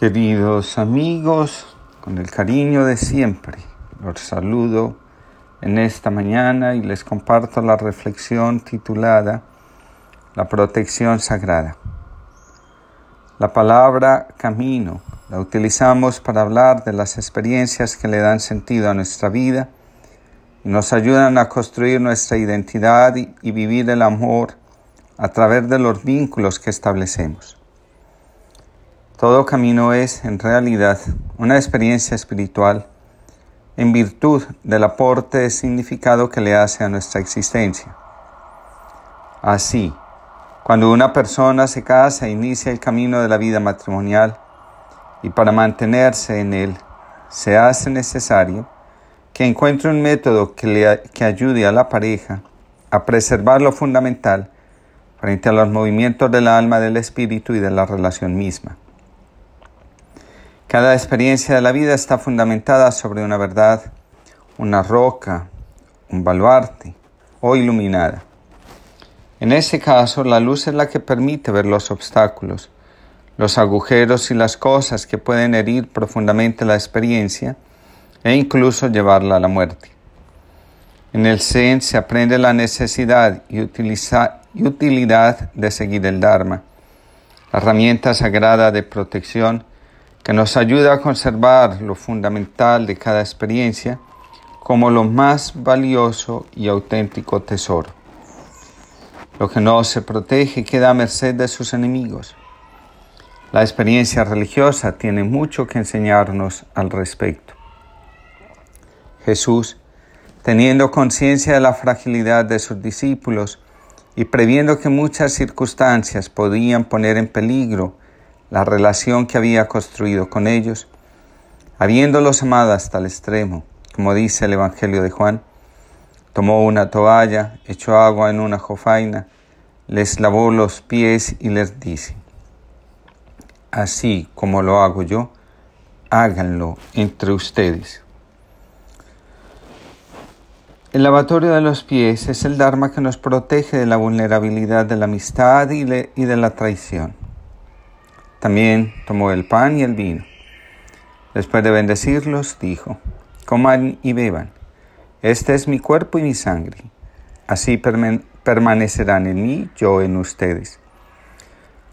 Queridos amigos, con el cariño de siempre, los saludo en esta mañana y les comparto la reflexión titulada La protección sagrada. La palabra camino la utilizamos para hablar de las experiencias que le dan sentido a nuestra vida y nos ayudan a construir nuestra identidad y, vivir el amor a través de los vínculos que establecemos. Todo camino es, en realidad, una experiencia espiritual en virtud del aporte de significado que le hace a nuestra existencia. Así, cuando una persona se casa e inicia el camino de la vida matrimonial y para mantenerse en él se hace necesario que encuentre un método que, ayude a la pareja a preservar lo fundamental frente a los movimientos del alma, del espíritu y de la relación misma. Cada experiencia de la vida está fundamentada sobre una verdad, una roca, un baluarte o iluminada. En ese caso, la luz es la que permite ver los obstáculos, los agujeros y las cosas que pueden herir profundamente la experiencia e incluso llevarla a la muerte. En el Zen se aprende la necesidad y, y utilidad de seguir el Dharma, la herramienta sagrada de protección que nos ayuda a conservar lo fundamental de cada experiencia como lo más valioso y auténtico tesoro. Lo que no se protege queda a merced de sus enemigos. La experiencia religiosa tiene mucho que enseñarnos al respecto. Jesús, teniendo conciencia de la fragilidad de sus discípulos y previendo que muchas circunstancias podían poner en peligro la relación que había construido con ellos, habiéndolos amado hasta el extremo, como dice el Evangelio de Juan, tomó una toalla, echó agua en una jofaina, les lavó los pies y les dice, así como lo hago yo, háganlo entre ustedes. El lavatorio de los pies es el Dharma que nos protege de la vulnerabilidad de la amistad y de la traición. También tomó el pan y el vino. Después de bendecirlos, dijo, coman y beban. Este es mi cuerpo y mi sangre. Así permanecerán en mí, yo en ustedes.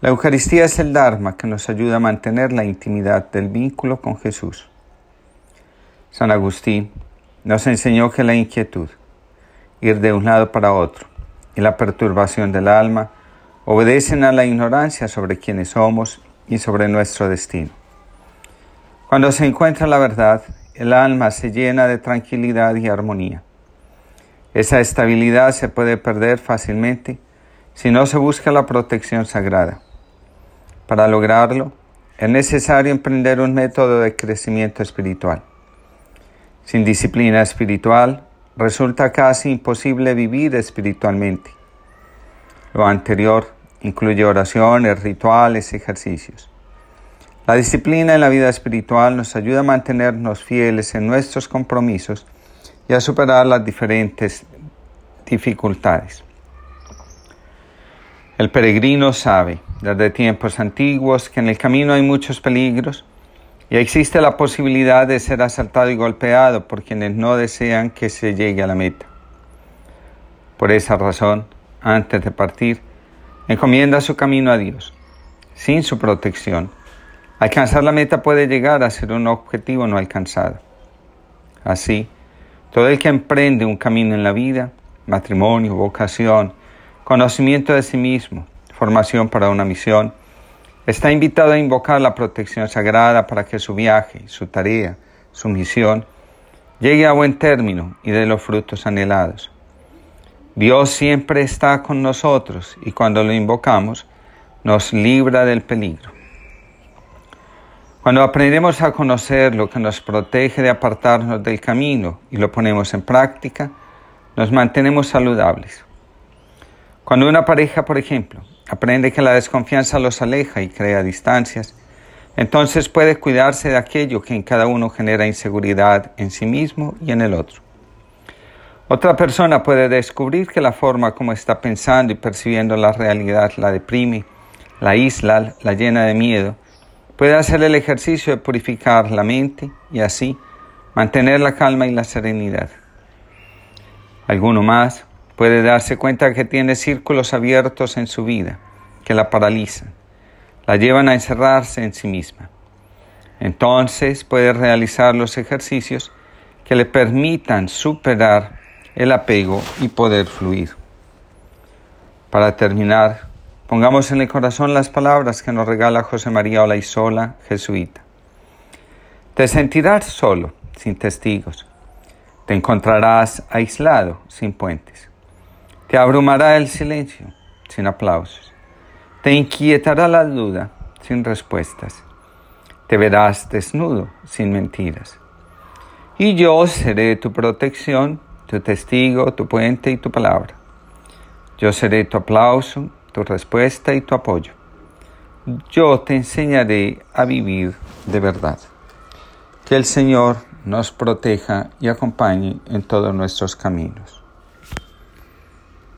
La Eucaristía es el Dharma que nos ayuda a mantener la intimidad del vínculo con Jesús. San Agustín nos enseñó que la inquietud, ir de un lado para otro, y la perturbación del alma obedecen a la ignorancia sobre quiénes somos y sobre nuestro destino. Cuando se encuentra la verdad, el alma se llena de tranquilidad y armonía. Esa estabilidad se puede perder fácilmente si no se busca la protección sagrada. Para lograrlo, es necesario emprender un método de crecimiento espiritual. Sin disciplina espiritual, resulta casi imposible vivir espiritualmente. Lo anterior Incluye oraciones, rituales, ejercicios. La disciplina en la vida espiritual nos ayuda a mantenernos fieles en nuestros compromisos y a superar las diferentes dificultades. El peregrino sabe desde tiempos antiguos que en el camino hay muchos peligros y existe la posibilidad de ser asaltado y golpeado por quienes no desean que se llegue a la meta. Por esa razón, antes de partir, encomienda su camino a Dios. Sin su protección, alcanzar la meta puede llegar a ser un objetivo no alcanzado. Así, todo el que emprende un camino en la vida, matrimonio, vocación, conocimiento de sí mismo, formación para una misión, está invitado a invocar la protección sagrada para que su viaje, su tarea, su misión, llegue a buen término y dé los frutos anhelados. Dios siempre está con nosotros y cuando lo invocamos nos libra del peligro. Cuando aprendemos a conocer lo que nos protege de apartarnos del camino y lo ponemos en práctica, nos mantenemos saludables. Cuando una pareja, por ejemplo, aprende que la desconfianza los aleja y crea distancias, entonces puede cuidarse de aquello que en cada uno genera inseguridad en sí mismo y en el otro. Otra persona puede descubrir que la forma como está pensando y percibiendo la realidad la deprime, la isla, la llena de miedo, puede hacer el ejercicio de purificar la mente y así mantener la calma y la serenidad. Alguno más puede darse cuenta que tiene círculos abiertos en su vida que la paralizan, la llevan a encerrarse en sí misma. Entonces puede realizar los ejercicios que le permitan superar el apego y poder fluir. Para terminar, Pongamos en el corazón las palabras que nos regala José María Olaizola, jesuita. Te sentirás solo, sin testigos. Te encontrarás aislado, sin puentes. Te abrumará el silencio, sin aplausos. Te inquietará la duda, sin respuestas. Te verás desnudo, sin mentiras. Y yo seré tu protección, tu testigo, tu puente y tu palabra. Yo seré tu aplauso, tu respuesta y tu apoyo. Yo te enseñaré a vivir de verdad. Que el Señor nos proteja y acompañe en todos nuestros caminos.